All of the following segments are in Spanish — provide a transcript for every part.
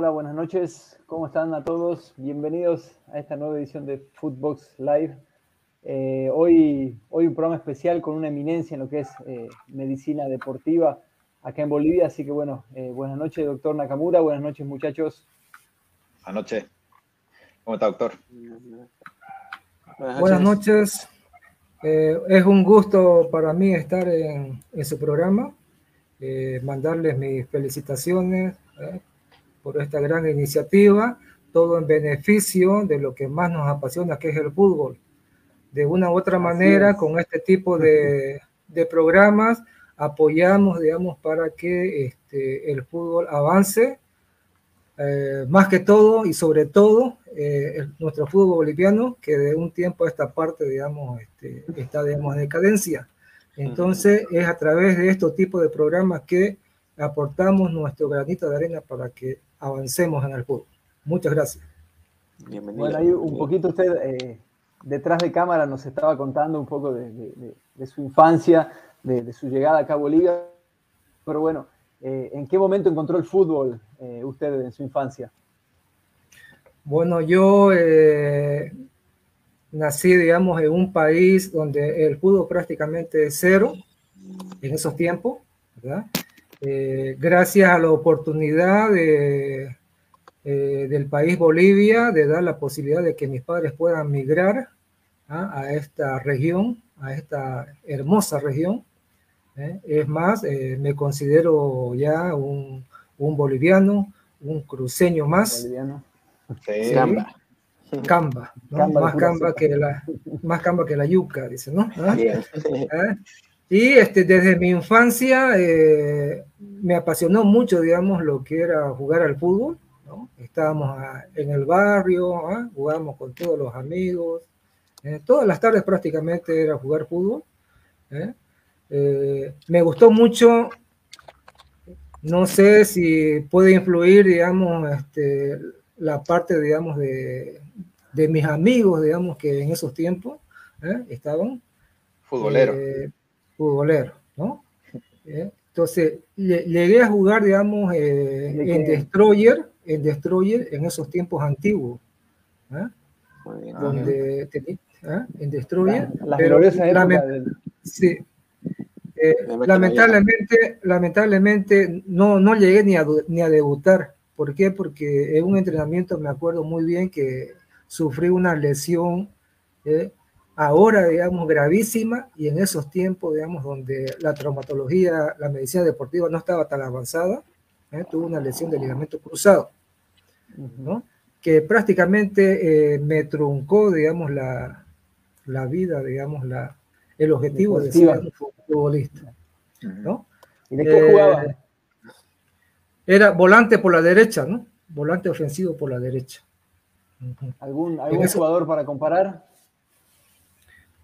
Hola, buenas noches. ¿Cómo están a todos? Bienvenidos a esta nueva edición de Footbox Live. Eh, hoy, hoy un programa especial con una eminencia en lo que es eh, medicina deportiva acá en Bolivia. Así que bueno, eh, buenas noches, doctor Nakamura. Buenas noches, muchachos. Buenas noches. ¿Cómo está, doctor? Buenas noches. es un gusto para mí estar en, en su programa. mandarles mis felicitaciones por esta gran iniciativa, todo en beneficio de lo que más nos apasiona, que es el fútbol. De una u otra manera, con este tipo de, de, programas, apoyamos, digamos, para que este, el fútbol avance, eh, más que todo y sobre todo eh, nuestro fútbol boliviano, que de un tiempo a esta parte, digamos, este, está, digamos, en decadencia. Entonces, es a través de estos tipos de programas que aportamos nuestro granito de arena para que avancemos en el fútbol. Muchas gracias. Bienvenido. Bueno, ahí un poquito usted eh, detrás de cámara nos estaba contando un poco de, su infancia, de, su llegada acá a Bolivia. Pero bueno, eh, ¿en qué momento encontró el fútbol eh, usted en su infancia? Bueno, yo nací, digamos, en un país donde el fútbol prácticamente es cero en esos tiempos, ¿verdad? Eh, gracias a la oportunidad de, eh, del país Bolivia de dar la posibilidad de que mis padres puedan migrar ¿ah? a esta región, a esta hermosa región. ¿eh? Es más, me considero ya un, un, boliviano, un cruceño más. Boliviano. Sí. Camba. más, camba que la, más camba que la yuca, dice, ¿no? ¿Ah? Y este, desde mi infancia eh, me apasionó mucho, digamos, lo que era jugar al fútbol. ¿no? Estábamos en el barrio, ¿ah? jugábamos con todos los amigos. Eh, todas las tardes prácticamente era jugar fútbol. ¿eh? me gustó mucho, no sé si puede influir, digamos, este, la parte, digamos, de, de, mis amigos, digamos, que en esos tiempos estaban. Futbolero futbolero, ¿no? ¿Eh? Entonces, llegué a jugar, digamos, eh, en Destroyer, en Destroyer en esos tiempos antiguos. ¿eh? Donde en Destroyer. La, pero, sí, lamentablemente, lamentablemente no, no llegué ni a, ni a debutar. ¿Por qué? Porque en un entrenamiento me acuerdo muy bien que sufrí una lesión ahora, digamos, gravísima y en esos tiempos, digamos, donde la traumatología, la medicina deportiva no estaba tan avanzada, ¿eh? tuve una lesión de ligamento cruzado, ¿no? que prácticamente eh, me truncó, digamos, la, la, vida, digamos, la, el objetivo de ser un futbolista. ¿no? ¿Y de qué jugaba? Eh, era volante por la derecha, ¿no? Volante ofensivo por la derecha. ¿Algún, algún jugador para comparar?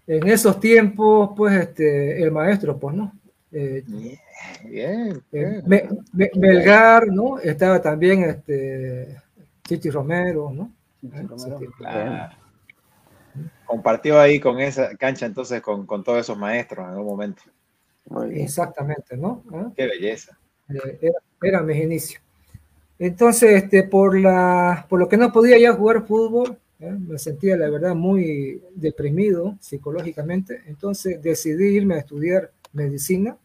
En esos tiempos, pues, este, el maestro, pues, ¿no? Eh, bien, eh, Belgar, ¿no? Estaba también este, Chichi Romero, ¿no? Compartió ahí con esa cancha entonces con, con, todos esos maestros en algún momento. Exactamente, ¿no? ¿Ah? Qué belleza. Eh, era, era, mis inicios. Entonces, este, por, la, por lo que no podía ya jugar fútbol, ¿eh? me sentía la verdad muy deprimido psicológicamente, entonces decidí irme a estudiar medicina.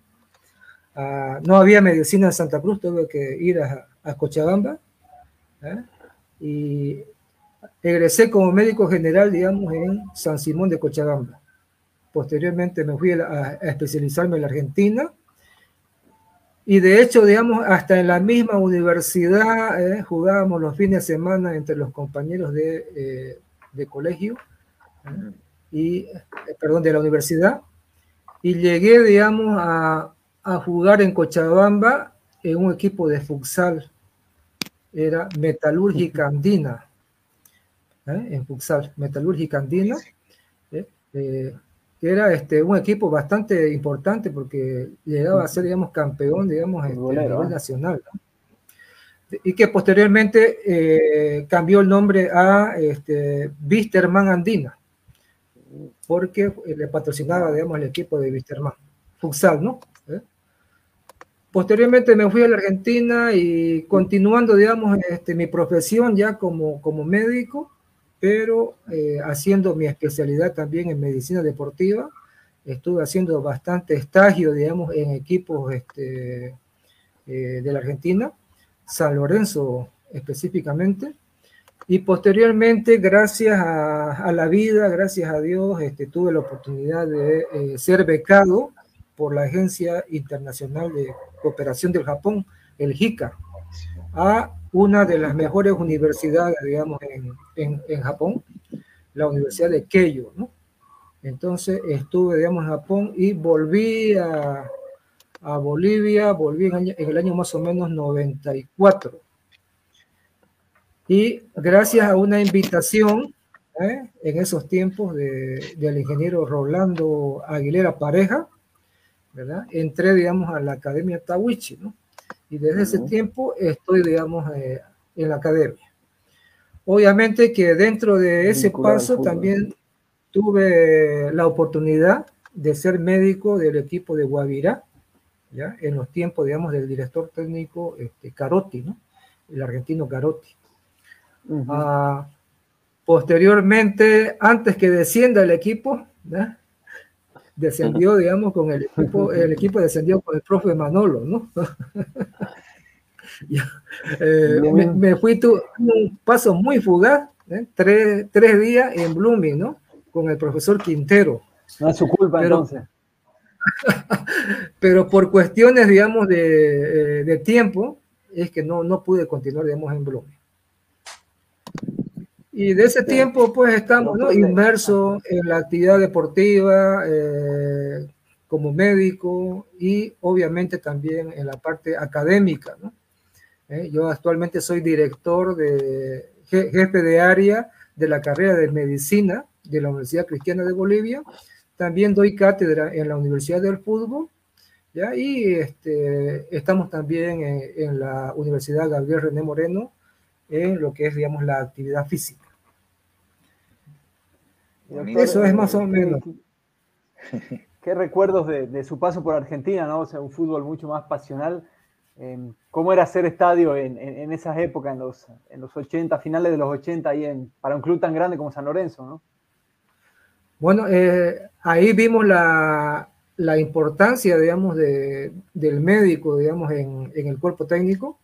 Ah, no había medicina en Santa Cruz, tuve que ir a, Cochabamba ¿eh? y egresé como médico general, digamos, en San Simón de Cochabamba. Posteriormente me fui a, especializarme en la Argentina y de hecho, digamos, hasta en la misma universidad eh, jugábamos los fines de semana entre los compañeros de, eh, colegio eh, y, perdón, de la universidad. Y llegué, digamos, a, a, jugar en Cochabamba en un equipo de futsal. Era Metalúrgica Andina. En futsal, Metalúrgica Andina que era este, un equipo bastante importante porque llegaba a ser, digamos, campeón, digamos, este, a nivel ¿eh? nacional. Y que posteriormente eh, cambió el nombre a este, Wisterman Andina, porque le patrocinaba, digamos, el equipo de Wisterman, Futsal, ¿no? ¿Eh? posteriormente me fui a la Argentina y continuando, digamos, este, mi profesión ya como, como médico, pero eh, haciendo mi especialidad también en medicina deportiva. Estuve haciendo bastante estagio, digamos, en equipos este, eh, de la Argentina, San Lorenzo específicamente. Y posteriormente, gracias a, la vida, gracias a Dios, este, tuve la oportunidad de eh, ser becado por la Agencia Internacional de Cooperación del Japón, el JICA, a una de las mejores universidades, digamos, en, en, Japón, la Universidad de Keio, ¿no? Entonces estuve, digamos, en Japón y volví a, a Bolivia, volví en, el año más o menos 94. Y gracias a una invitación ¿eh? en esos tiempos de, del ingeniero Rolando Aguilera Pareja, ¿verdad? Entré, digamos, a la Academia Tawichi, ¿no? Y desde ese tiempo estoy, digamos, eh, en la academia. Obviamente que dentro de ese paso también tuve la oportunidad de ser médico del equipo de Guavirá, ¿ya? en los tiempos, digamos, del director técnico este, Carotti, ¿no? el argentino Carotti. Ah, posteriormente, antes que descienda el equipo, ¿ya? Descendió, digamos, con el equipo, el equipo descendió con el profe Manolo, ¿no? Eh, me, fui tu, un paso muy fugaz, ¿eh? tres, tres, días en Blooming, ¿no? Con el profesor Quintero. No es su culpa entonces. pero por cuestiones, digamos, de, eh, de, tiempo, es que no, no pude continuar, digamos, en Blooming. Y de ese tiempo, pues estamos ¿no? inmersos en la actividad deportiva eh, como médico y obviamente también en la parte académica. ¿no? Eh, yo actualmente soy director de jefe de área de la carrera de medicina de la Universidad Cristiana de Bolivia. También doy cátedra en la Universidad del Fútbol. ¿ya? Y este, estamos también en, en la Universidad Gabriel René Moreno en lo que es, digamos, la actividad física. Eso es más o menos. ¿Qué recuerdos de, su paso por Argentina, ¿no? O sea, un fútbol mucho más pasional. Em, ¿Cómo era hacer estadio en, esas épocas, en los, en los 80, finales de los 80, ahí en, para un club tan grande como San Lorenzo, ¿no? Bueno, eh, ahí vimos la, importancia, digamos, de, del médico, digamos, en, en el cuerpo técnico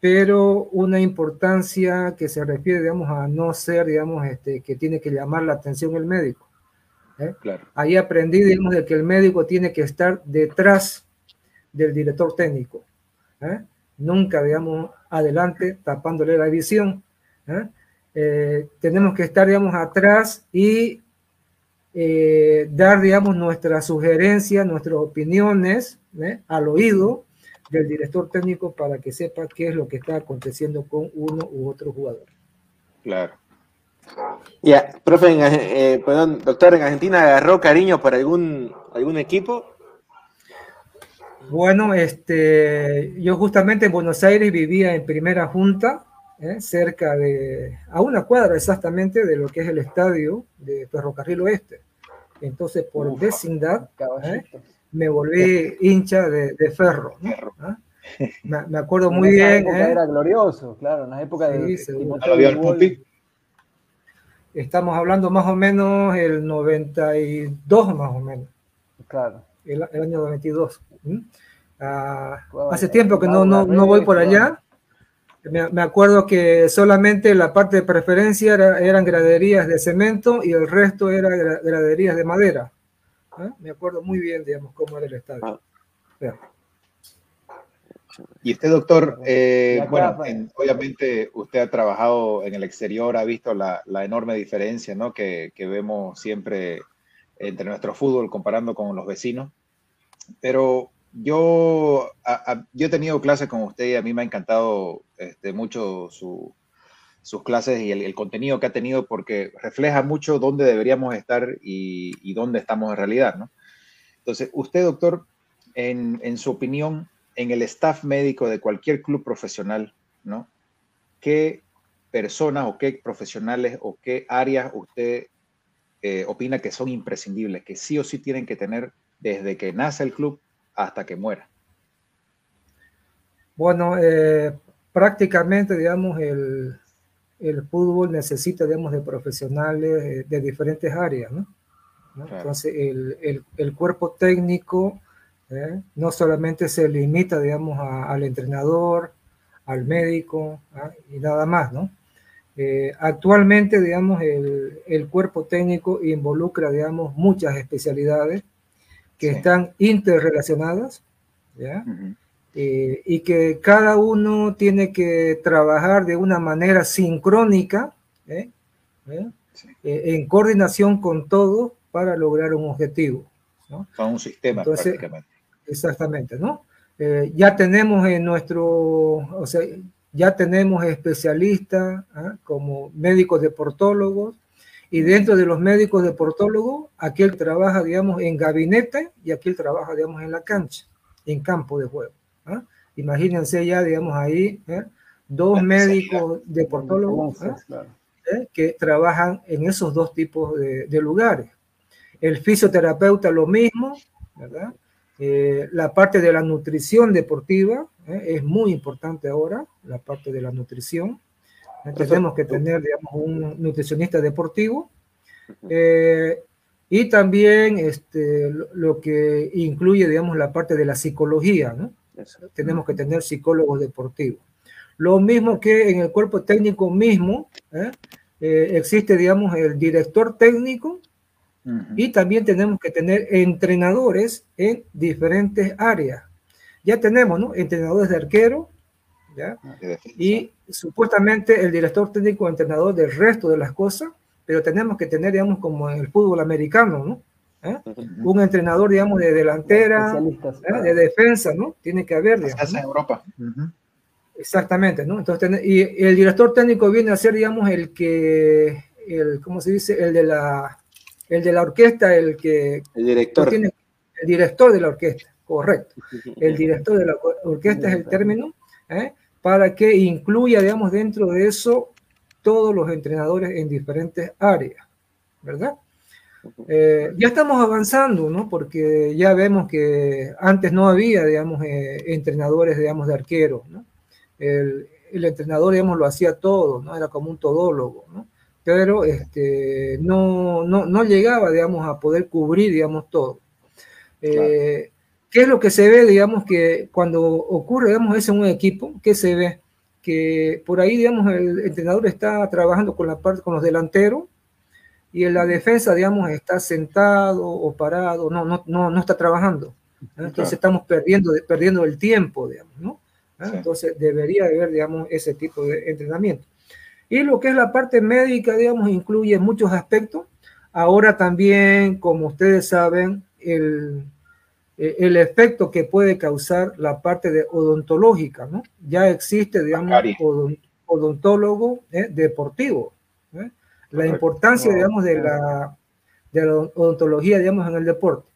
pero una importancia que se refiere, digamos, a no ser, digamos, este, que tiene que llamar la atención el médico. ¿eh? Claro. Ahí aprendí, digamos, de que el médico tiene que estar detrás del director técnico. ¿eh? Nunca, digamos, adelante, tapándole la visión. ¿eh? tenemos que estar, digamos, atrás y dar, digamos, nuestras sugerencias, nuestras opiniones al oído del director técnico para que sepa qué es lo que está aconteciendo con uno u otro jugador. Claro. Ya, profe, eh, perdón, doctor, ¿en Argentina agarró cariño para algún, algún equipo? Bueno, este, yo justamente en Buenos Aires vivía en primera junta, eh, cerca de, a una cuadra exactamente de lo que es el estadio de Ferrocarril Oeste. Entonces, por vecindad, ¿eh? Me volví hincha de, ferro. ¿Ah? Me, acuerdo muy bien. ¿eh? Era glorioso, claro, en la época de. Estamos hablando más o menos el 92, más o menos. Claro. El, año 92. Ah, hace tiempo que no, no, no voy por allá. Me, acuerdo que solamente la parte de preferencia eran graderías de cemento y el resto era graderías de madera. ¿Eh? Me acuerdo muy bien, digamos, cómo era el estadio. Ah. Y usted, doctor, eh, bueno, obviamente usted ha trabajado en el exterior, ha visto la, enorme diferencia ¿no? que, vemos siempre entre nuestro fútbol comparando con los vecinos. Pero yo, yo he tenido clases con usted y a mí me ha encantado este, mucho su, sus clases y el, contenido que ha tenido porque refleja mucho dónde deberíamos estar y, dónde estamos en realidad, ¿no? Entonces, usted, doctor, en, su opinión, en el staff médico de cualquier club profesional, ¿no? ¿Qué personas o qué profesionales o qué áreas usted eh, opina que son imprescindibles, que sí o sí tienen que tener desde que nace el club hasta que muera? Bueno, eh, prácticamente, digamos, el, el, fútbol necesita, digamos, de profesionales de diferentes áreas, ¿no? Entonces, el, el, el, cuerpo técnico ¿eh? no solamente se limita, digamos, al entrenador, al médico ¿ah? y nada más, ¿no? Eh, actualmente, digamos, el, el, cuerpo técnico involucra, digamos, muchas especialidades que están interrelacionadas, ¿ya? Eh, y que cada uno tiene que trabajar de una manera sincrónica, en coordinación con todo para lograr un objetivo. ¿no? Con un sistema prácticamente. Exactamente, ¿no? Eh, ya tenemos en nuestro, o sea, ya tenemos especialistas ¿ah? como médicos deportólogos y dentro de los médicos deportólogos, aquel trabaja, digamos, en gabinete y aquel trabaja, digamos, en la cancha, en campo de juego. ¿Ah? Imagínense ya, digamos, ahí ¿eh? dos médicos deportólogos ¿ah? ¿eh? que trabajan en esos dos tipos de, de lugares. El fisioterapeuta lo mismo, ¿verdad? Eh, la parte de la nutrición deportiva eh, es muy importante ahora, la parte de la nutrición. tenemos que tener, digamos, un nutricionista deportivo. Eh, y también este, lo, que incluye, digamos, la parte de la psicología, ¿no? Tenemos que tener psicólogos deportivos. Lo mismo que en el cuerpo técnico mismo, existe, digamos, el director técnico y también tenemos que tener entrenadores en diferentes áreas. Ya tenemos, ¿no? Entrenadores de arquero, ¿ya? Ah, y supuestamente el director técnico entrenador del resto de las cosas, pero tenemos que tener, digamos, como en el fútbol americano, ¿no? ¿Eh? Un entrenador, digamos, de delantera, ¿eh? de defensa, ¿no? Tiene que haber, digamos. en Europa. Exactamente, ¿no? Entonces, y el director técnico viene a ser, digamos, el que, el, ¿cómo se dice? El de la el de la orquesta, el que... El director. Tiene, el director de la orquesta, correcto. El director de la orquesta es el término, ¿eh? para que incluya, digamos, dentro de eso todos los entrenadores en diferentes áreas, ¿verdad? Eh, ya estamos avanzando, ¿no? Porque ya vemos que antes no había, digamos, eh, entrenadores, digamos, de arqueros, ¿no? El, el, entrenador, digamos, lo hacía todo, ¿no? Era como un todólogo, ¿no? pero este, no, no, no, llegaba, digamos, a poder cubrir, digamos, todo. Eh, ¿Qué es lo que se ve, digamos, que cuando ocurre, digamos, eso en un equipo, qué se ve? Que por ahí, digamos, el entrenador está trabajando con la parte, con los delanteros, y en la defensa, digamos, está sentado o parado, no, no, no, no está trabajando. Entonces estamos perdiendo, perdiendo el tiempo, digamos, ¿no? Entonces debería haber, digamos, ese tipo de entrenamiento. Y lo que es la parte médica, digamos, incluye muchos aspectos. Ahora también, como ustedes saben, el, el efecto que puede causar la parte de odontológica, ¿no? Ya existe, digamos, odontólogo ¿eh? deportivo. La importancia, digamos, de la, de la odontología, digamos, en el deporte.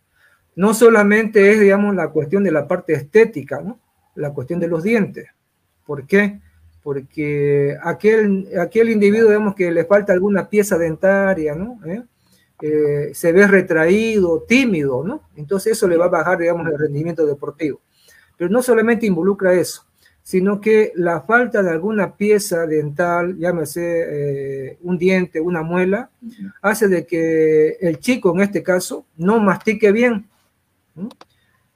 No solamente es, digamos, la cuestión de la parte estética, ¿no? La cuestión de los dientes. ¿Por qué? porque aquel, aquel individuo, digamos, que le falta alguna pieza dentaria, ¿no? ¿Eh? Eh, se ve retraído, tímido, ¿no? Entonces eso le va a bajar, digamos, el rendimiento deportivo. Pero no solamente involucra eso, sino que la falta de alguna pieza dental, llámese eh, un diente, una muela, hace de que el chico, en este caso, no mastique bien.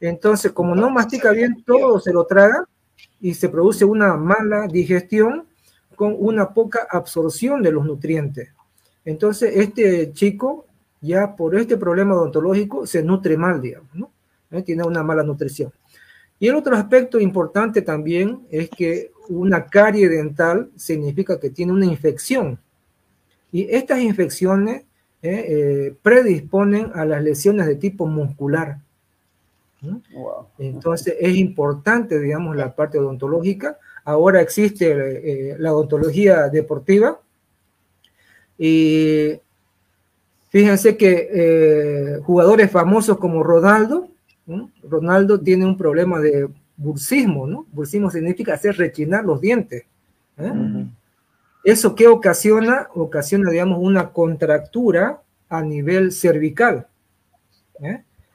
Entonces, como no mastica bien, todo se lo traga y se produce una mala digestión con una poca absorción de los nutrientes. Entonces, este chico ya por este problema odontológico se nutre mal, digamos, ¿no? ¿Eh? Tiene una mala nutrición. Y el otro aspecto importante también es que una carie dental significa que tiene una infección. Y estas infecciones ¿eh? Eh, predisponen a las lesiones de tipo muscular. Entonces es importante, digamos, la parte odontológica. Ahora existe eh, la odontología deportiva y fíjense que jugadores famosos como Ronaldo, Ronaldo tiene un problema de bursismo, ¿no? Bursismo significa hacer rechinar los dientes. ¿eh? ¿Eso qué ocasiona? Ocasiona, digamos, una contractura a nivel cervical.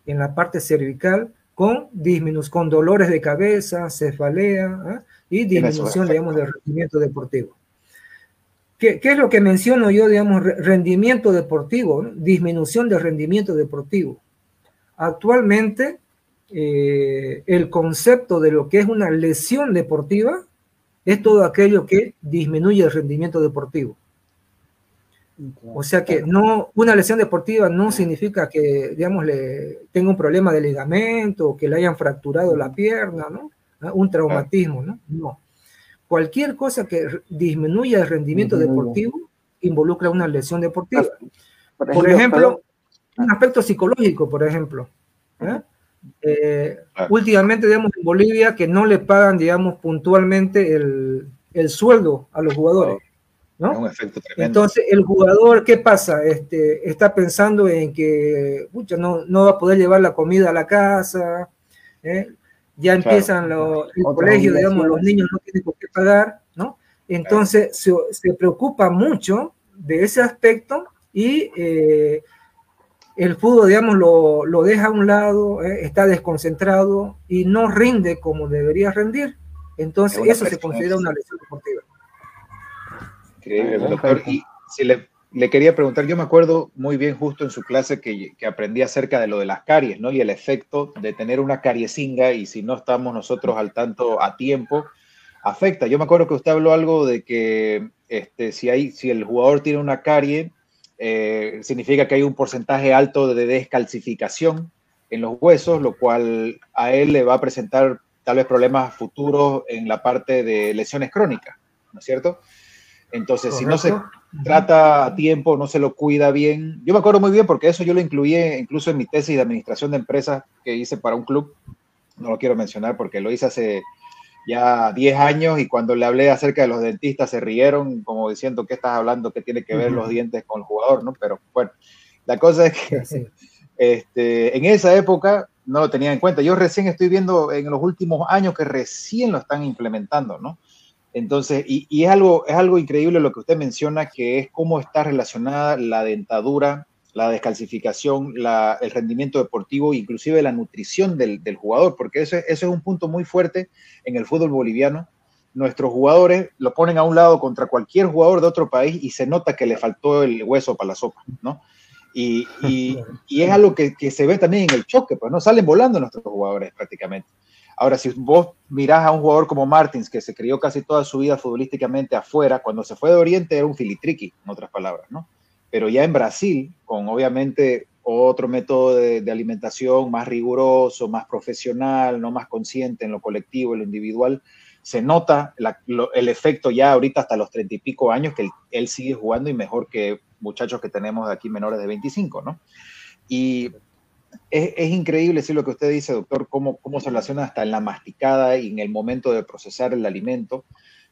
En la parte cervical con, con dolores de cabeza, cefalea ¿ah? y disminución, digamos, del rendimiento deportivo. ¿Qué, es lo que menciono yo, digamos, rendimiento deportivo? Disminución del rendimiento deportivo. Actualmente, eh, el concepto de lo que es una lesión deportiva es todo aquello que disminuye el rendimiento deportivo. O sea que no, una lesión deportiva no significa que, digamos, le tenga un problema de ligamento que le hayan fracturado la pierna, ¿no? Ah, un traumatismo, ¿no? No. Cualquier cosa que disminuya el rendimiento deportivo involucra una lesión deportiva. Por ejemplo, un aspecto psicológico, por ejemplo. ¿eh? Eh, últimamente, digamos, en Bolivia que no le pagan, digamos, puntualmente el, el sueldo a los jugadores. ¿no? Entonces, el jugador, ¿qué pasa? Este, está pensando en que no, no, va a poder llevar la comida a la casa, ¿eh? ya empiezan los, el colegio, digamos, los niños no tienen por qué pagar, ¿no? Entonces, se, se, preocupa mucho de ese aspecto y eh, el fútbol, digamos, lo, lo, deja a un lado, ¿eh? está desconcentrado y no rinde como debería rendir. Entonces, eso se considera una lesión deportiva. Increíble, doctor. Y si le, le, quería preguntar, yo me acuerdo muy bien justo en su clase que, que, aprendí acerca de lo de las caries, ¿no? Y el efecto de tener una cariesinga y si no estamos nosotros al tanto a tiempo, afecta. Yo me acuerdo que usted habló algo de que este, si, hay, si el jugador tiene una carie, eh, significa que hay un porcentaje alto de descalcificación en los huesos, lo cual a él le va a presentar tal vez problemas futuros en la parte de lesiones crónicas, ¿no es cierto? Entonces, si no se trata a tiempo, no se lo cuida bien. Yo me acuerdo muy bien porque eso yo lo incluí incluso en mi tesis de administración de empresas que hice para un club. No lo quiero mencionar porque lo hice hace ya 10 años y cuando le hablé acerca de los dentistas se rieron como diciendo qué estás hablando, qué tiene que ver los dientes con el jugador, ¿no? Pero bueno, la cosa es que este, en esa época no lo tenía en cuenta. Yo recién estoy viendo en los últimos años que recién lo están implementando, ¿no? Entonces, y, es, algo, es algo increíble lo que usted menciona, que es cómo está relacionada la dentadura, la descalcificación, el rendimiento deportivo, inclusive la nutrición del, jugador, porque eso, eso, es un punto muy fuerte en el fútbol boliviano. Nuestros jugadores lo ponen a un lado contra cualquier jugador de otro país y se nota que le faltó el hueso para la sopa, ¿no? Y, es algo que, que, se ve también en el choque, pues no salen volando nuestros jugadores prácticamente. Ahora, si vos mirás a un jugador como Martins, que se crió casi toda su vida futbolísticamente afuera, cuando se fue de Oriente era un filitriqui, en otras palabras, ¿no? Pero ya en Brasil, con obviamente otro método de, alimentación más riguroso, más profesional, no más consciente en lo colectivo, en lo individual, se nota el efecto ya ahorita hasta los treinta y pico años que él, sigue jugando y mejor que muchachos que tenemos aquí menores de 25, ¿no? Y es, increíble, sí, lo que usted dice, doctor, cómo, cómo se relaciona hasta en la masticada y en el momento de procesar el alimento,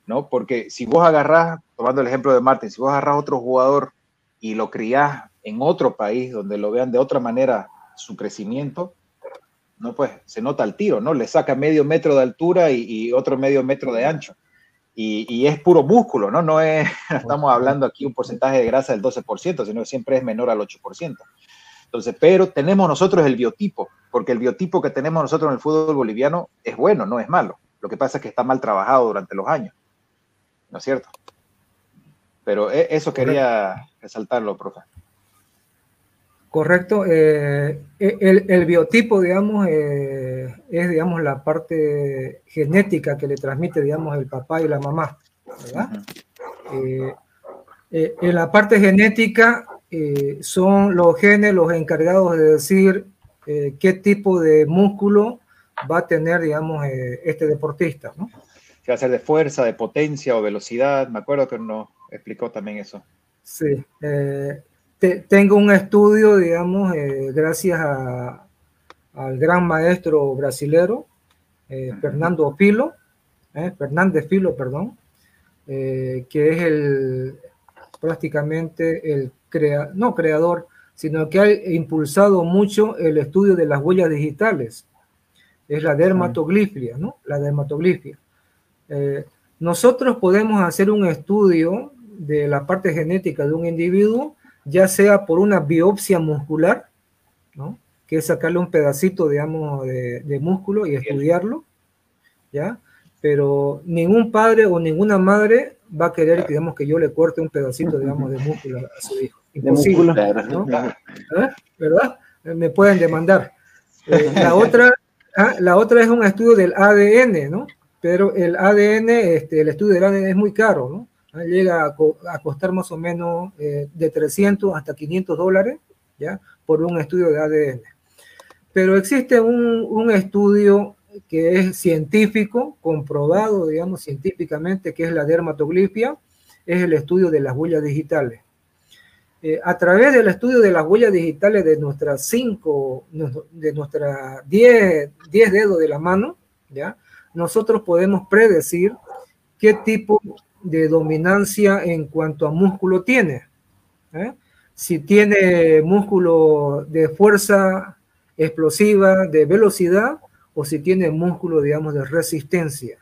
¿no? Porque si vos agarrás, tomando el ejemplo de Martín, si vos agarrás otro jugador y lo criás en otro país donde lo vean de otra manera su crecimiento, no pues se nota el tiro, ¿no? Le saca medio metro de altura y, otro medio metro de ancho. Y, y, es puro músculo, ¿no? No es, estamos hablando aquí un porcentaje de grasa del 12%, sino que siempre es menor al 8%. Entonces, pero tenemos nosotros el biotipo, porque el biotipo que tenemos nosotros en el fútbol boliviano es bueno, no es malo. Lo que pasa es que está mal trabajado durante los años. ¿No es cierto? Pero e, eso quería resaltarlo, profe. Correcto. Eh, e, el, biotipo, digamos, eh, es, digamos, la parte genética que le transmite, digamos, el papá y la mamá, ¿verdad? Eh, en la parte genética eh, son los genes los encargados de decir eh, qué tipo de músculo va a tener, digamos, eh, este deportista, ¿no? va a ser de fuerza, de potencia o velocidad. Me acuerdo que nos explicó también eso. Sí. tengo un estudio, digamos, gracias al gran maestro brasilero, Fernando Filo, Fernández Filo, perdón, que es el prácticamente el crea, no creador, sino que ha impulsado mucho el estudio de las huellas digitales. Es la dermatoglifia, ¿no? La dermatoglifia. Eh, nosotros podemos hacer un estudio de la parte genética de un individuo, ya sea por una biopsia muscular, ¿no? que es sacarle un pedacito, digamos, de, músculo y estudiarlo, ¿ya? Pero ningún padre o ninguna madre va a querer, digamos, que yo le corte un pedacito, digamos, de músculo a su hijo. Imposible, ¿no? ¿Eh? ¿Verdad? Me pueden demandar. Eh, la, otra, ah, la otra es un estudio del ADN, ¿no? Pero el ADN, este, el estudio del ADN es muy caro, ¿no? Ah, llega a, costar más o menos eh, de 300 hasta 500 dólares, ¿ya? Por un estudio de ADN. Pero existe un, un estudio que es científico, comprobado, digamos, científicamente, que es la dermatoglifia, es el estudio de las huellas digitales. Eh, a través del estudio de las huellas digitales de nuestras cinco, de nuestras 10 dedos de la mano, ¿ya? nosotros podemos predecir qué tipo de dominancia en cuanto a músculo tiene. ¿eh? Si tiene músculo de fuerza explosiva, de velocidad, o si tiene músculo, digamos, de resistencia.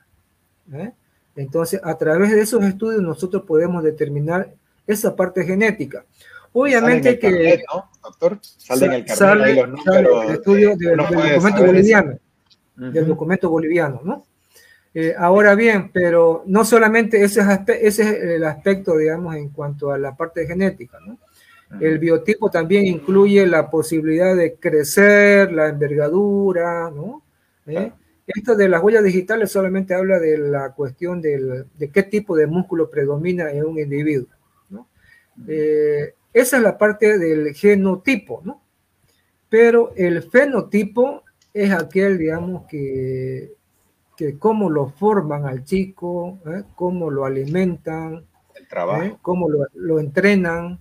¿eh? Entonces, a través de esos estudios nosotros podemos determinar esa parte genética. Obviamente que... ¿no, doctor? Salen el carnet los números. el estudio del, documento boliviano. Del documento boliviano, ¿no? Eh, ahora bien, pero no solamente ese es, el aspecto, digamos, en cuanto a la parte genética, ¿no? El biotipo también incluye la posibilidad de crecer, la envergadura, ¿no? ¿Eh? Esto de las huellas digitales solamente habla de la cuestión de qué tipo de músculo predomina en un individuo. ¿no? Eh, esa es la parte del genotipo, ¿no? Pero el fenotipo es aquel, digamos, que, que cómo lo forman al chico, ¿eh? cómo lo alimentan, el trabajo. cómo lo, lo entrenan,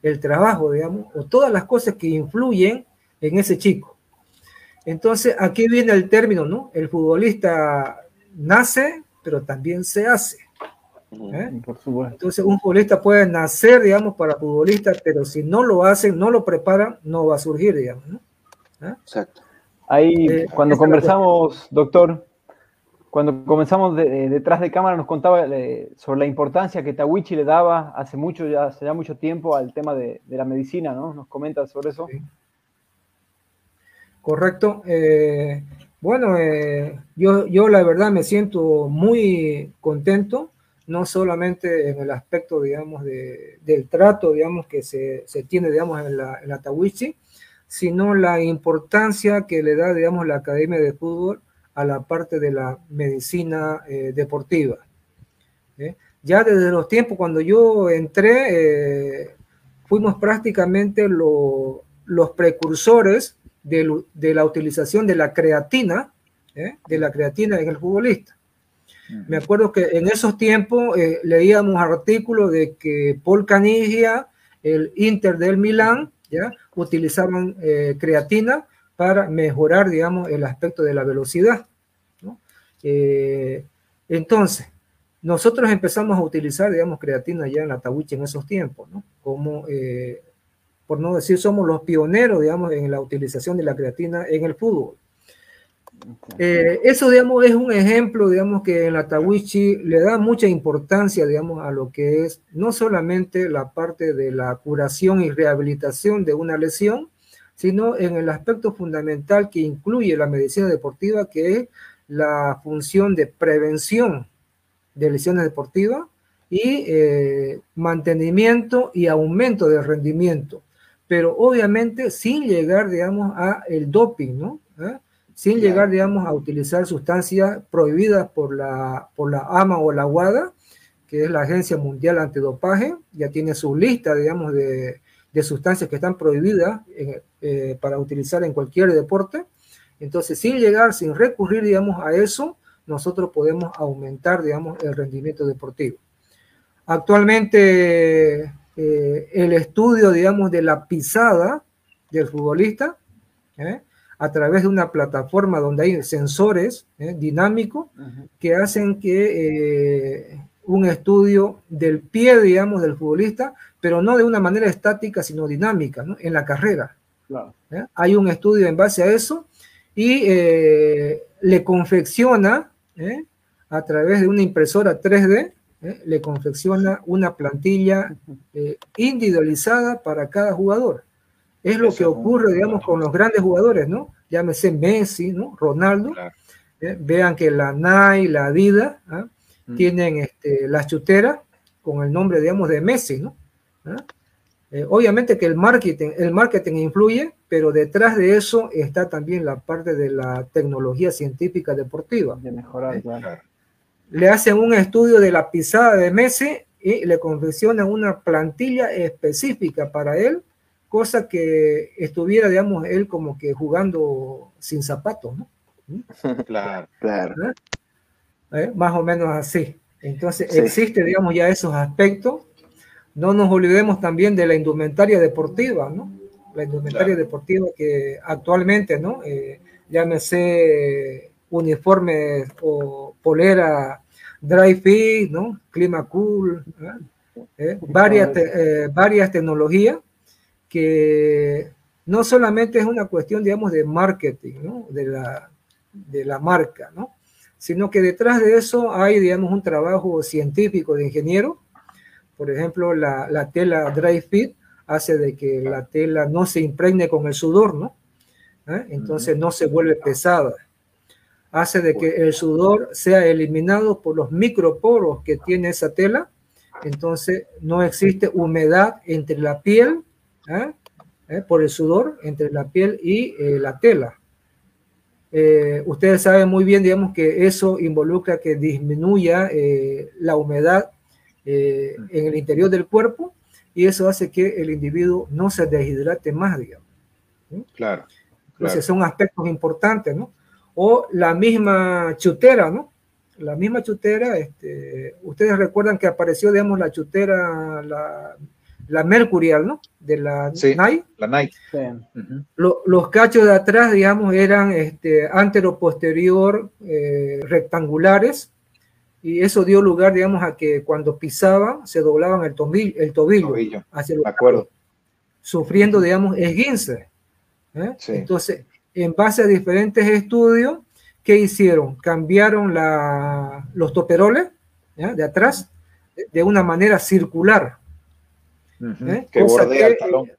el trabajo, digamos, o todas las cosas que influyen en ese chico. Entonces, aquí viene el término, ¿no? El futbolista nace, pero también se hace. ¿eh? Por supuesto. Entonces, un futbolista puede nacer, digamos, para futbolista, pero si no lo hacen, no lo preparan, no va a surgir, digamos, ¿no? ¿Eh? Exacto. Ahí, eh, cuando conversamos, doctor, cuando comenzamos detrás de cámara, nos contaba sobre la importancia que Tawichi le daba hace mucho, ya hace mucho tiempo al tema de, la medicina, ¿no? Nos comenta sobre eso. Correcto. Eh, bueno, eh, yo, yo la verdad me siento muy contento, no solamente en el aspecto, digamos, de, del trato, digamos, que se, se tiene, digamos, en la, en Tawichi, sino la importancia que le da, digamos, la Academia de Fútbol a la parte de la medicina eh, deportiva. Ya desde los tiempos cuando yo entré, fuimos prácticamente los precursores de, la utilización de la creatina, ¿eh? de la creatina en el futbolista. Me acuerdo que en esos tiempos eh, leíamos artículos de que Paul Canigia, el Inter del Milán, ¿ya? utilizaban eh, creatina para mejorar, digamos, el aspecto de la velocidad. entonces, nosotros empezamos a utilizar, digamos, creatina ya en la Tawichi en esos tiempos, ¿no? como por no decir somos los pioneros, digamos, en la utilización de la creatina en el fútbol. Eh, eso, digamos, es un ejemplo, digamos, que en la Tawichi le da mucha importancia, digamos, a lo que es no solamente la parte de la curación y rehabilitación de una lesión, sino en el aspecto fundamental que incluye la medicina deportiva, que es la función de prevención de lesiones deportivas y eh, mantenimiento y aumento del rendimiento pero obviamente sin llegar, digamos, a el doping, ¿no? ¿Eh? Sin llegar, digamos, a utilizar sustancias prohibidas por la, por la AMA o la WADA, que es la Agencia Mundial Antidopaje, ya tiene su lista, digamos, de, de sustancias que están prohibidas eh, para utilizar en cualquier deporte. Entonces, sin llegar, sin recurrir, digamos, a eso, nosotros podemos aumentar, digamos, el rendimiento deportivo. Actualmente eh, el estudio, digamos, de la pisada del futbolista ¿eh? a través de una plataforma donde hay sensores ¿eh? dinámicos que hacen que un estudio del pie, digamos, del futbolista, pero no de una manera estática, sino dinámica, en la carrera. Hay un estudio en base a eso y le confecciona a través de una impresora 3D ¿eh? le confecciona una plantilla eh, individualizada para cada jugador. Es lo que ocurre, digamos, con los grandes jugadores, ¿no? Llámese Messi, ¿no? Ronaldo. ¿eh? Vean que la Nike, la Adidas, ¿ah? mm. tienen este, las chuteras con el nombre, digamos, de Messi, ¿no? ¿Ah? Eh, obviamente que el marketing, el marketing influye, pero detrás de eso está también la parte de la tecnología científica deportiva. De mejorar, ¿Eh? claro. Le hacen un estudio de la pisada de Messi y le confeccionan una plantilla específica para él cosa que estuviera, digamos, él como que jugando sin zapatos, ¿no? Claro, claro. ¿Eh? Más o menos así. Entonces, existe, digamos, ya esos aspectos. No nos olvidemos también de la indumentaria deportiva, ¿no? La indumentaria deportiva que actualmente, ¿no? Eh, llámese uniforme o polera dry fit, ¿no? Clima cool, ¿eh? varias, varias tecnologías que no solamente es una cuestión, digamos, de marketing, ¿no? de, la, de la marca, ¿no? sino que detrás de eso hay, digamos, un trabajo científico de ingeniero. Por ejemplo, la, la tela dry fit hace de que la tela no se impregne con el sudor, ¿no? ¿Eh? Entonces no se vuelve pesada. Hace de que el sudor sea eliminado por los microporos que tiene esa tela. Entonces no existe humedad entre la piel ¿eh? ¿Eh? por el sudor entre la piel y eh, la tela. ustedes saben muy bien, digamos, que eso involucra que disminuya la humedad en el interior del cuerpo y eso hace que el individuo no se deshidrate más, digamos. Claro. Entonces son aspectos importantes, ¿no? O la misma chutera, ¿no? La misma chutera, este, ustedes recuerdan que apareció, digamos, la chutera, la la Mercurial, ¿no? De la Nike. La Nike. los cachos de atrás, digamos, eran este, antero-posterior eh, rectangulares y eso dio lugar, digamos, a que cuando pisaban se doblaban el tobillo, el tobillo, hacia el acuerdo. sufriendo, digamos, esguince. ¿eh? Entonces, en base a diferentes estudios, ¿qué hicieron? Cambiaron la, los toperoles de atrás de una manera circular ¿Eh? Que bordea el talón.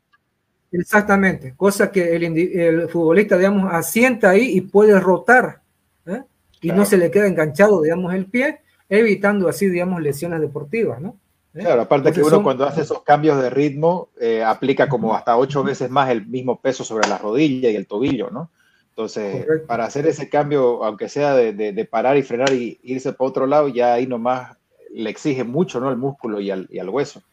Exactamente, cosa que el, futbolista, digamos, asienta ahí y puede rotar ¿eh? y no se le queda enganchado, digamos, el pie, evitando así, digamos, lesiones deportivas, ¿no? ¿Eh? Claro, aparte que uno cuando hace esos cambios de ritmo aplica como hasta ocho veces más el mismo peso sobre la rodilla y el tobillo, ¿no? Entonces, para hacer ese cambio, aunque sea de, parar y frenar y irse para otro lado, ya ahí nomás le exige mucho, ¿no? El músculo y al, y al hueso.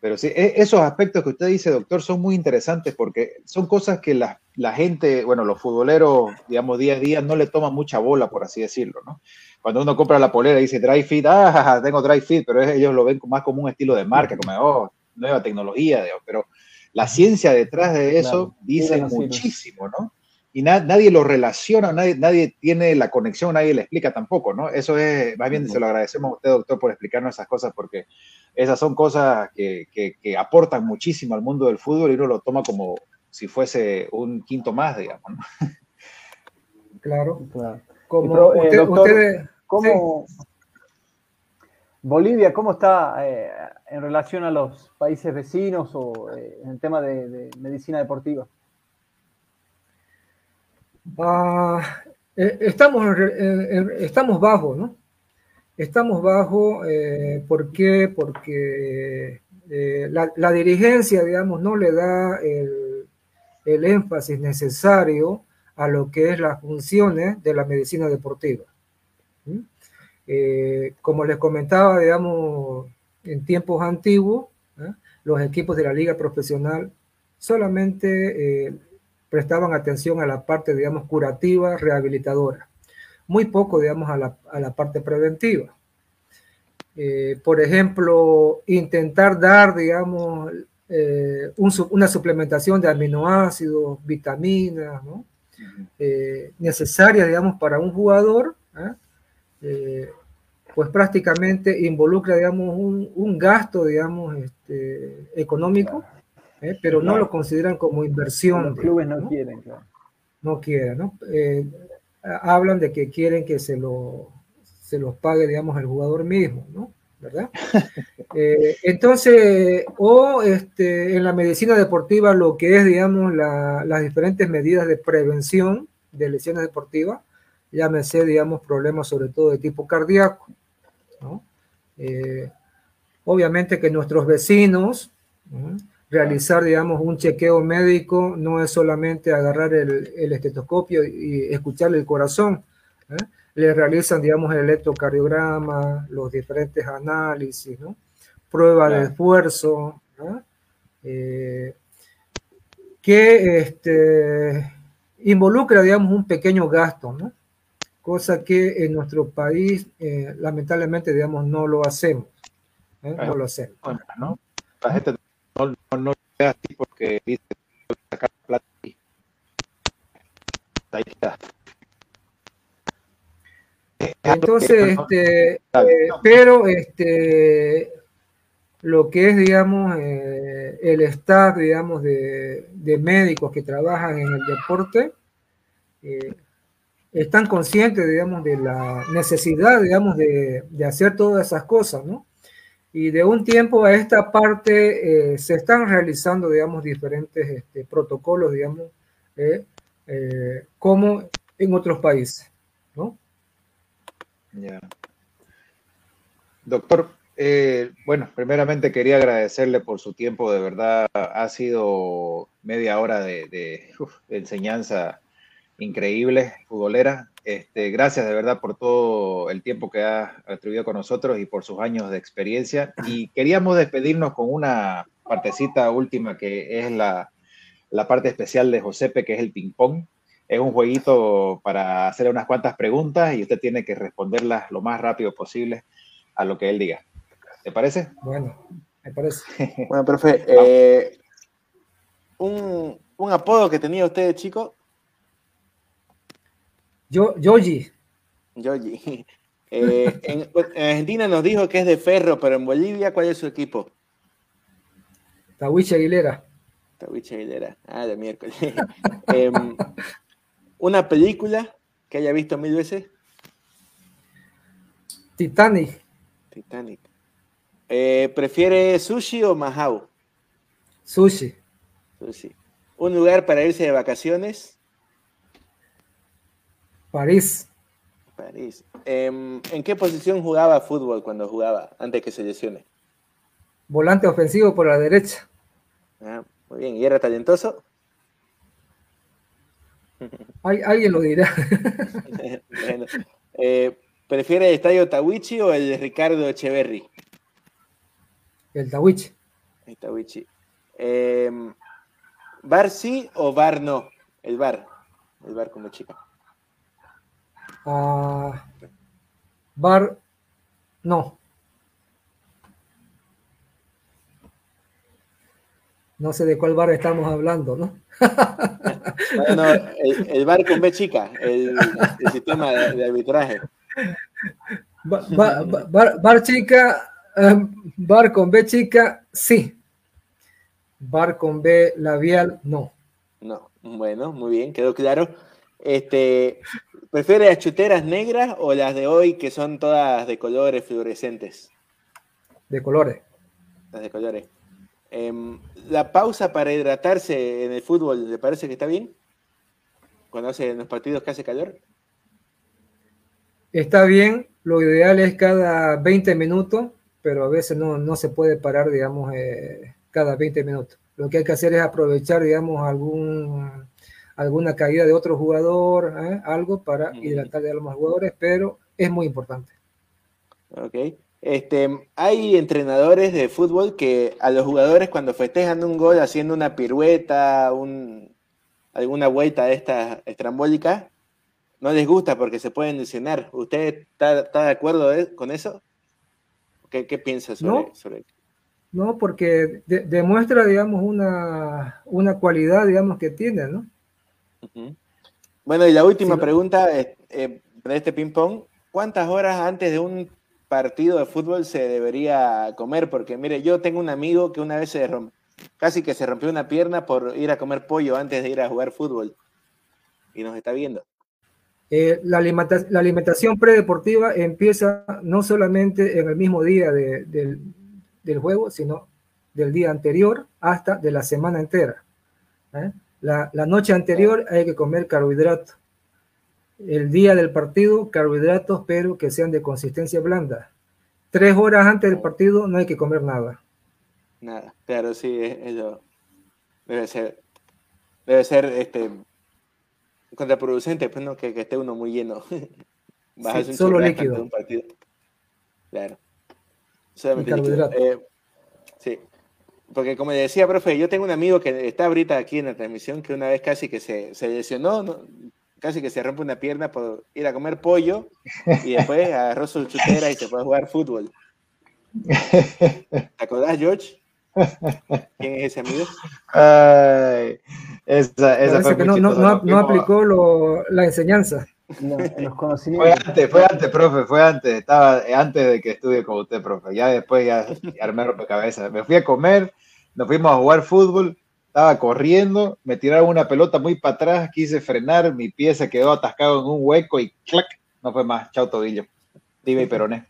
Pero sí, e, esos aspectos que usted dice, doctor, son muy interesantes porque son cosas que la, la, gente, bueno, los futboleros, digamos, día a día no le toman mucha bola, por así decirlo, ¿no? Cuando uno compra la polera y dice dry fit, ah, tengo dry fit, pero ellos lo ven más como un estilo de marca, como, oh, nueva tecnología, pero la ciencia detrás de eso dice muchísimo, ¿no? Y nadie lo relaciona, nadie, nadie tiene la conexión, nadie le explica tampoco, ¿no? Eso es, más bien se lo agradecemos a usted, doctor, por explicarnos esas cosas, porque esas son cosas que, que, aportan muchísimo al mundo del fútbol y uno lo toma como si fuese un quinto más, digamos. Claro, claro. Como eh, ¿cómo, Bolivia, ¿cómo está eh, en relación a los países vecinos o eh, en el tema de, medicina deportiva? Ah, estamos, estamos bajos, ¿no? Estamos bajo, eh, ¿por qué? Porque eh, la, dirigencia, digamos, no le da el, énfasis necesario a lo que es las funciones de la medicina deportiva. Eh, como les comentaba, digamos, en tiempos antiguos, los equipos de la liga profesional solamente prestaban atención a la parte, digamos, curativa, rehabilitadora muy poco, digamos, a la, a la parte preventiva. Eh, por ejemplo, intentar dar, digamos, eh, una suplementación de aminoácidos, vitaminas, ¿no? Eh, necesarias, digamos, para un jugador, pues prácticamente involucra, digamos, un, un gasto, digamos, este, económico, pero no lo consideran como inversión. Los clubes no, quieren, claro. No quieren, ¿no? hablan de que quieren que se, lo, se los pague, digamos, el jugador mismo, ¿no? ¿Verdad? Eh, entonces, o este, en la medicina deportiva lo que es, digamos, las diferentes medidas de prevención de lesiones deportivas, llámese, digamos, problemas sobre todo de tipo cardíaco, ¿no? Eh, obviamente que nuestros vecinos, realizar, digamos, un chequeo médico no es solamente agarrar el, estetoscopio y escucharle el corazón. ¿eh? Le realizan, digamos, el electrocardiograma, los diferentes análisis, ¿no? Prueba de esfuerzo, eh, que este, involucra, digamos, un pequeño gasto, ¿no? Cosa que en nuestro país, eh, lamentablemente, digamos, no lo hacemos. No lo hacemos. ¿no? La gente no, no, no así porque dice sacar plata y ahí está. Entonces, este, eh, pero este, lo que es, digamos, eh, el staff, digamos, de, de, médicos que trabajan en el deporte, eh, están conscientes, digamos, de la necesidad, digamos, de, de hacer todas esas cosas, ¿no? Y de un tiempo a esta parte eh, se están realizando, digamos, diferentes este, protocolos, digamos, como en otros países. Doctor, bueno, primeramente quería agradecerle por su tiempo, de verdad ha sido media hora de, de enseñanza increíble, futbolera. Este, gracias de verdad por todo el tiempo que ha atribuido con nosotros y por sus años de experiencia. Y queríamos despedirnos con una partecita última que es la, la parte especial de Josepe, que es el ping-pong. Es un jueguito para hacer unas cuantas preguntas y usted tiene que responderlas lo más rápido posible a lo que él diga. ¿Te parece? Bueno, me parece. bueno, profe, eh, un, un apodo que tenía usted, chico, yo, Yogi. Yogi. Eh, en, Argentina nos dijo que es de Ferro, pero en Bolivia, ¿cuál es su equipo? Tawiche Aguilera. Tawiche Aguilera. Ah, de miércoles. Em, ¿Una película que haya visto mil veces? Titanic. Titanic. Eh, ¿Prefiere sushi o mahau? Sushi. Sushi. ¿Un lugar para irse de vacaciones? París. París. Em, ¿En qué posición jugaba fútbol cuando jugaba, antes que se lesione? Volante ofensivo por la derecha. Ah, muy bien. ¿Y era talentoso? Alguien lo dirá. Eh, ¿Prefiere el estadio Tawichi o el de Ricardo Echeverry? El Tawichi. El Tawichi. Em, ¿Bar sí o bar no? El bar. El bar como chica. bar, no. No sé de cuál bar estamos hablando, ¿no? el, bar con B chica, el, sistema de, arbitraje. Bar, chica, em, bar con B chica, sí. Bar con B labial, no. No, bueno, muy bien, quedó claro. Este, ¿Prefiere las chuteras negras o las de hoy que son todas de colores fluorescentes? De colores. Las de colores. Em, ¿La pausa para hidratarse en el fútbol le parece que está bien? Cuando hace en los partidos que hace calor. Está bien, lo ideal es cada 20 minutos, pero a veces no, se puede parar, digamos, eh, cada 20 minutos. Lo que hay que hacer es aprovechar, digamos, algún alguna caída de otro jugador, ¿eh? algo para hidratar a los jugadores, pero es muy importante. Ok. Este, hay entrenadores de fútbol que a los jugadores cuando festejan un gol haciendo una pirueta, un, alguna vuelta de esta estrambólica, no les gusta porque se pueden lesionar. ¿Usted está, de acuerdo con eso? ¿Qué, piensa sobre, sobre No, porque demuestra, digamos, una, una cualidad, digamos, que tiene, ¿no? Bueno, y la última pregunta eh, de este ping-pong. ¿Cuántas horas antes de un partido de fútbol se debería comer? Porque mire, yo tengo un amigo que una vez se casi que se rompió una pierna por ir a comer pollo antes de ir a jugar fútbol. Y nos está viendo. Eh, la, alimentación predeportiva empieza no solamente en el mismo día del, juego, sino del día anterior hasta de la semana entera. ¿eh? La, noche anterior hay que comer carbohidratos. El día del partido, carbohidratos, pero que sean de consistencia blanda. Tres horas antes del partido no hay que comer nada. Nada, claro, sí, eso debe ser, debe ser este, contraproducente, pues no, que, esté uno muy lleno. solo líquido. Un partido. Claro. Eh, sí. Porque como decía, profe, yo tengo un amigo que está ahorita aquí en la transmisión que una vez casi que se, se lesionó, casi que se rompe una pierna por ir a comer pollo y después agarró su chutera y se fue a jugar fútbol. ¿Te acordás, George? ¿Quién es ese amigo? Ay, esa, esa fue que no, no, no, aplicó lo, la enseñanza. los Fue antes, fue antes, profe, fue antes. Estaba antes de que estudie con usted, profe. Ya después ya armé rompecabezas. Me fui a comer, nos fuimos a jugar fútbol. Estaba corriendo, me tiraron una pelota muy para atrás, quise frenar, mi pie se quedó atascado en un hueco y ¡clac! No fue más, chao tobillo. Dime y peroné.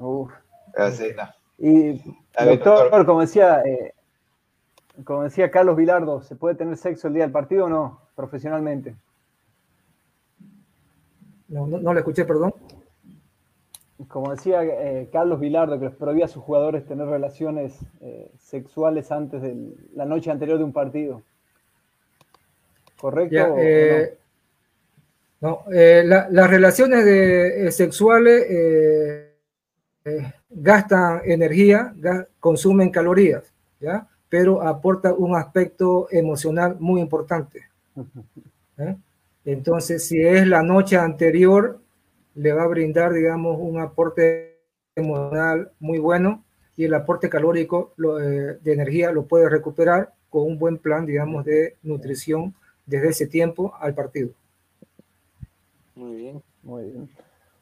Uf. Así, no. Y doctor, como decía, eh, como decía Carlos Vilardo, ¿se puede tener sexo el día del partido o no, profesionalmente? No, no, le escuché, perdón. Como decía eh, Carlos Vilardo, que les prohibía a sus jugadores tener relaciones eh, sexuales antes de la noche anterior de un partido. ¿Correcto? no, las relaciones de, sexuales gastan energía, consumen calorías, ¿ya? pero aporta un aspecto emocional muy importante. ¿eh? Entonces, si es la noche anterior, le va a brindar, digamos, un aporte emocional muy bueno y el aporte calórico eh, de energía lo puede recuperar con un buen plan, digamos, de nutrición desde ese tiempo al partido. Muy bien, muy bien.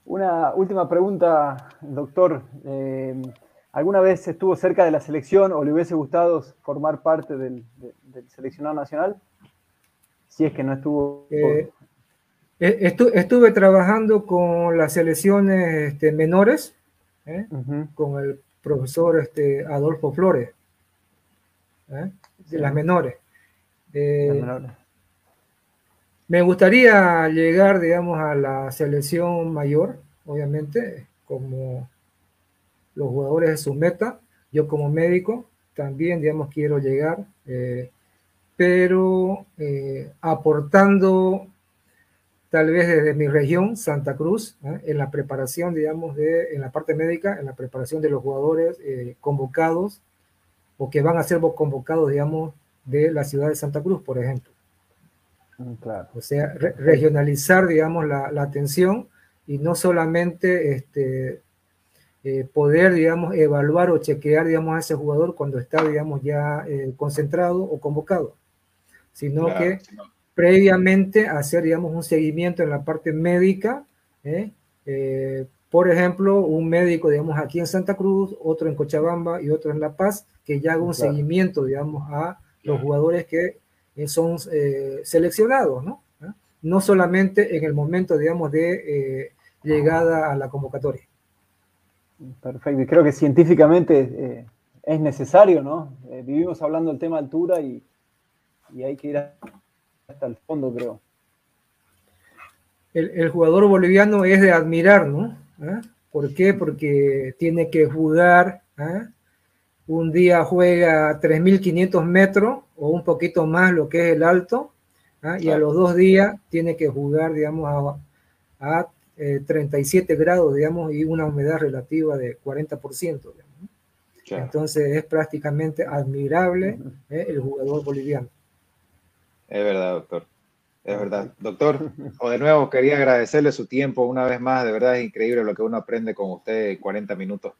Una última pregunta, doctor. Eh, ¿Alguna vez estuvo cerca de la selección o le hubiese gustado formar parte del, seleccionado nacional? Si es que no estuvo. Eh, eh, estuve trabajando con las selecciones este, menores, con el profesor este, Adolfo Flores, de las menores. Me gustaría llegar, digamos, a la selección mayor, obviamente, como los jugadores de su meta. Yo como médico también, digamos, quiero llegar, eh, pero eh, aportando tal vez desde mi región, Santa Cruz, ¿eh? en la preparación, digamos, de, en la parte médica, en la preparación de los jugadores convocados o que van a ser convocados, digamos, de la ciudad de Santa Cruz, por ejemplo. Mm, o sea, regionalizar, digamos, la, atención y no solamente este, eh, poder, digamos, evaluar o chequear, digamos, a ese jugador cuando está, digamos, ya eh, concentrado o convocado, sino que previamente hacer, digamos, un seguimiento en la parte médica, ¿eh? por ejemplo, un médico, digamos, aquí en Santa Cruz, otro en Cochabamba y otro en La Paz, que ya haga un seguimiento, digamos, a los jugadores que son eh, seleccionados, ¿no? ¿Ah? No solamente en el momento, digamos, de eh, llegada a la convocatoria. Perfecto, y creo que científicamente eh, es necesario, ¿no? vivimos hablando del tema altura y, hay que ir hasta el fondo, creo. El, jugador boliviano es de admirar, ¿no? ¿Ah? ¿Por qué? Porque tiene que jugar ¿ah? un día juega 3.500 metros o un poquito más lo que es el alto, ¿ah? y a los dos días tiene que jugar, digamos, a, 37 eh, grados, digamos, y una humedad relativa de 40%. Entonces es prácticamente admirable ¿eh? el jugador boliviano. Es verdad, doctor. Es verdad. Doctor, o de nuevo quería agradecerle su tiempo una vez más. De verdad es increíble lo que uno aprende con usted en 40 minutos.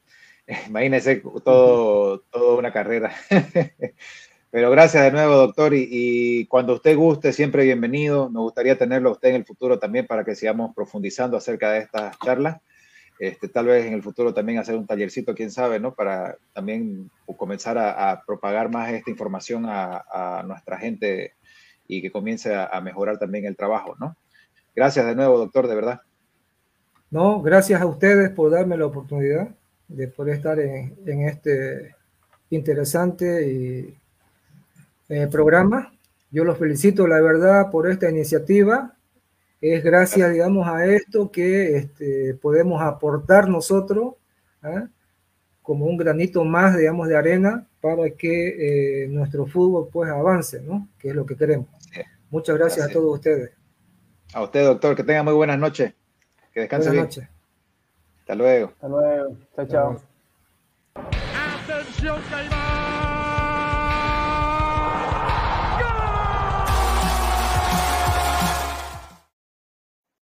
Imagínese todo, toda una carrera. Pero gracias de nuevo, doctor, y, cuando usted guste, siempre bienvenido. Me gustaría tenerlo a usted en el futuro también para que sigamos profundizando acerca de estas charlas. Este, tal vez en el futuro también hacer un tallercito, quién sabe, ¿no? Para también comenzar a, propagar más esta información a, nuestra gente y que comience a, mejorar también el trabajo, ¿no? Gracias de nuevo, doctor, de verdad. No, gracias a ustedes por darme la oportunidad de poder estar en, este interesante y, eh, programa. Yo los felicito, la verdad, por esta iniciativa. Es gracias, digamos, a esto que este, podemos aportar nosotros ¿ah? como un granito más, digamos, de arena para que eh, nuestro fútbol pues avance, ¿no? Que es lo que queremos. Muchas gracias, a todos ustedes. A usted, doctor, que tenga muy buenas noches. Que descanse buenas Noches. Hasta luego. Hasta luego. Chao, chao. Atención